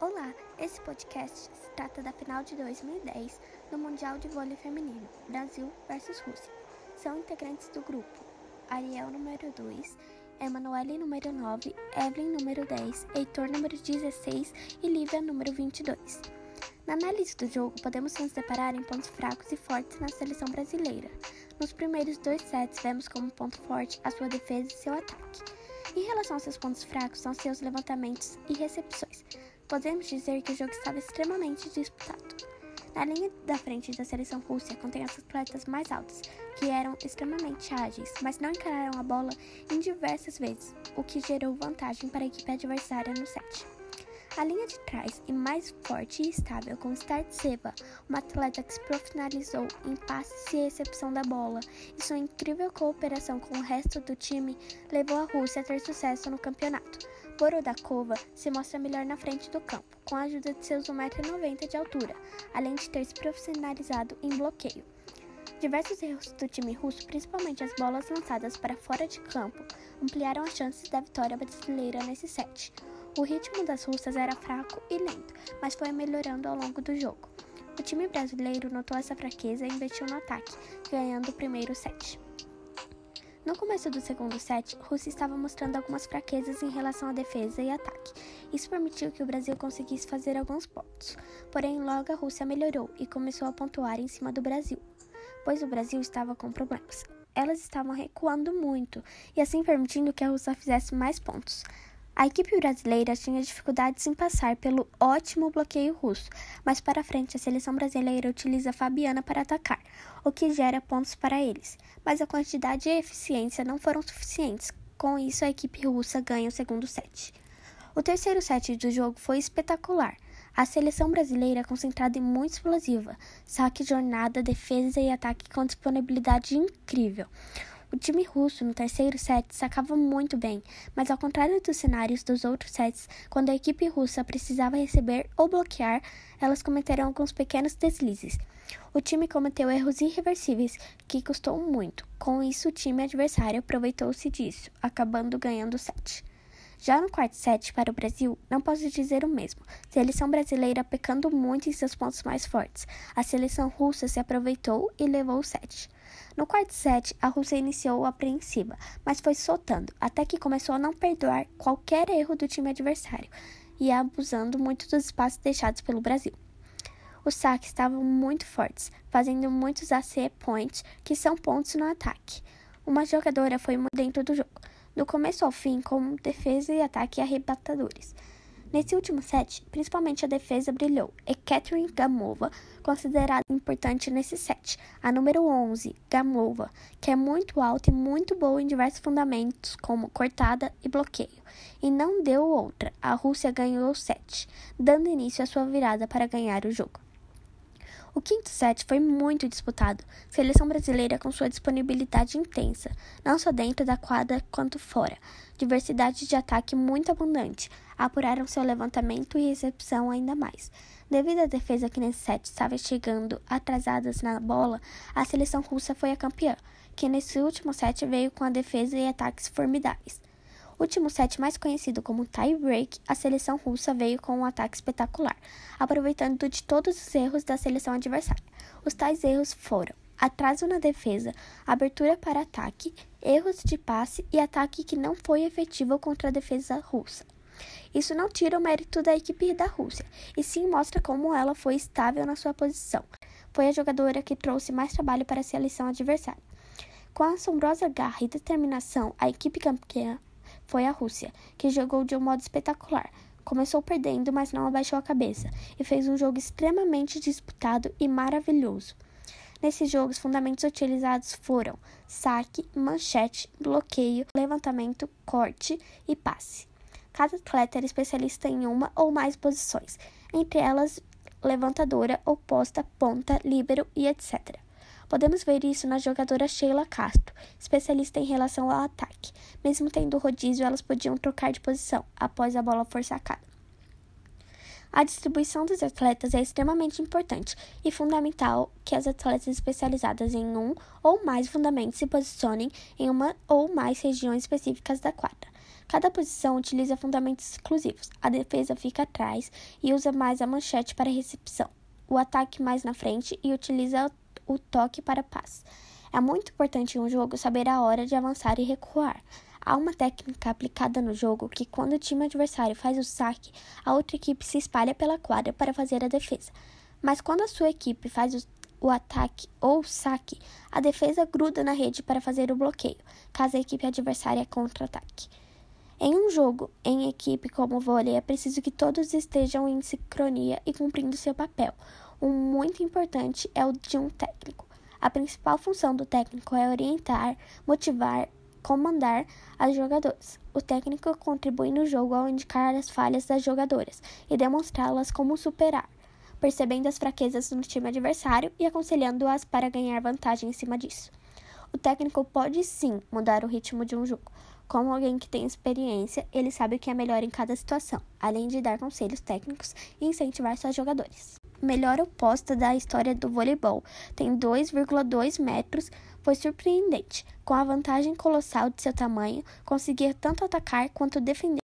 Olá, esse podcast se trata da final de 2010 no Mundial de Vôlei Feminino, Brasil versus Rússia. São integrantes do grupo Ariel número 2, Emanuele número 9, Evelyn número 10, Heitor número 16 e Lívia número 22. Na análise do jogo, podemos nos deparar em pontos fracos e fortes na seleção brasileira. Nos primeiros dois sets, vemos como ponto forte a sua defesa e seu ataque. Em relação aos seus pontos fracos, são seus levantamentos e recepções. Podemos dizer que o jogo estava extremamente disputado. Na linha da frente da seleção russa contém as atletas mais altas, que eram extremamente ágeis, mas não encararam a bola em diversas vezes, o que gerou vantagem para a equipe adversária no set. A linha de trás e mais forte e estável com Startseva, uma atleta que se profissionalizou em passes e recepção da bola, e sua incrível cooperação com o resto do time levou a Rússia a ter sucesso no campeonato. Borodakova se mostra melhor na frente do campo, com a ajuda de seus 1,90m de altura, além de ter se profissionalizado em bloqueio. Diversos erros do time russo, principalmente as bolas lançadas para fora de campo, ampliaram as chances da vitória brasileira nesse set. O ritmo das russas era fraco e lento, mas foi melhorando ao longo do jogo. O time brasileiro notou essa fraqueza e investiu no ataque, ganhando o primeiro set. No começo do segundo set, Rússia estava mostrando algumas fraquezas em relação à defesa e ataque. Isso permitiu que o Brasil conseguisse fazer alguns pontos. Porém, logo a Rússia melhorou e começou a pontuar em cima do Brasil, pois o Brasil estava com problemas. Elas estavam recuando muito e assim permitindo que a Rússia fizesse mais pontos. A equipe brasileira tinha dificuldades em passar pelo ótimo bloqueio russo, mas para frente a seleção brasileira utiliza Fabiana para atacar, o que gera pontos para eles. Mas a quantidade e eficiência não foram suficientes. Com isso, a equipe russa ganha o segundo set. O terceiro set do jogo foi espetacular. A seleção brasileira é concentrada e muito explosiva, saque, jornada, defesa e ataque com disponibilidade incrível. O time russo no terceiro set sacava muito bem, mas ao contrário dos cenários dos outros sets, quando a equipe russa precisava receber ou bloquear, elas cometeram alguns pequenos deslizes. O time cometeu erros irreversíveis que custou muito. Com isso, o time adversário aproveitou-se disso, acabando ganhando o set. Já no quarto set para o Brasil, não posso dizer o mesmo. Seleção brasileira pecando muito em seus pontos mais fortes. A seleção russa se aproveitou e levou o set. No quarto set, a Rússia iniciou apreensiva, mas foi soltando, até que começou a não perdoar qualquer erro do time adversário e abusando muito dos espaços deixados pelo Brasil. Os saques estavam muito fortes, fazendo muitos AC points, que são pontos no ataque. Uma jogadora foi dentro do jogo, do começo ao fim, com defesa e ataque arrebatadores. Nesse último set, principalmente a defesa brilhou, e Catherine Gamova, considerada importante nesse set, a número 11, Gamova, que é muito alta e muito boa em diversos fundamentos, como cortada e bloqueio, e não deu outra. A Rússia ganhou o set, dando início à sua virada para ganhar o jogo. O quinto set foi muito disputado, seleção brasileira com sua disponibilidade intensa, não só dentro da quadra quanto fora, diversidade de ataque muito abundante, apuraram seu levantamento e recepção ainda mais. Devido à defesa que nesse set estava chegando atrasadas na bola, a seleção russa foi a campeã, que nesse último set veio com a defesa e ataques formidáveis. Último set mais conhecido como tie break, a seleção russa veio com um ataque espetacular, aproveitando de todos os erros da seleção adversária. Os tais erros foram atraso na defesa, abertura para ataque, erros de passe e ataque que não foi efetivo contra a defesa russa. Isso não tira o mérito da equipe da Rússia, e sim mostra como ela foi estável na sua posição. Foi a jogadora que trouxe mais trabalho para a seleção adversária. Com assombrosa garra e determinação, a equipe campeã foi a Rússia, que jogou de um modo espetacular. Começou perdendo, mas não abaixou a cabeça e fez um jogo extremamente disputado e maravilhoso. Nesse jogo, os fundamentos utilizados foram saque, manchete, bloqueio, levantamento, corte e passe. Cada atleta era especialista em uma ou mais posições, entre elas levantadora, oposta, ponta, líbero e etc. Podemos ver isso na jogadora Sheila Castro, especialista em relação ao ataque. Mesmo tendo rodízio, elas podiam trocar de posição após a bola for sacada. A distribuição dos atletas é extremamente importante e fundamental que as atletas especializadas em um ou mais fundamentos se posicionem em uma ou mais regiões específicas da quadra. Cada posição utiliza fundamentos exclusivos. A defesa fica atrás e usa mais a manchete para recepção, o ataque mais na frente e utiliza o toque para passe. É muito importante em um jogo saber a hora de avançar e recuar. Há uma técnica aplicada no jogo que, quando o time adversário faz o saque, a outra equipe se espalha pela quadra para fazer a defesa. Mas quando a sua equipe faz o, o ataque ou o saque, a defesa gruda na rede para fazer o bloqueio, caso a equipe adversária contra-ataque. Em um jogo em equipe como o vôlei, é preciso que todos estejam em sincronia e cumprindo seu papel. Um muito importante é o de um técnico. A principal função do técnico é orientar, motivar, comandar as jogadoras. O técnico contribui no jogo ao indicar as falhas das jogadoras e demonstrá-las como superar, percebendo as fraquezas no time adversário e aconselhando-as para ganhar vantagem em cima disso. O técnico pode sim mudar o ritmo de um jogo. Como alguém que tem experiência, ele sabe o que é melhor em cada situação, além de dar conselhos técnicos e incentivar seus jogadores melhor oposta da história do voleibol. Tem 2,2 metros, foi surpreendente. Com a vantagem colossal de seu tamanho, conseguia tanto atacar quanto defender.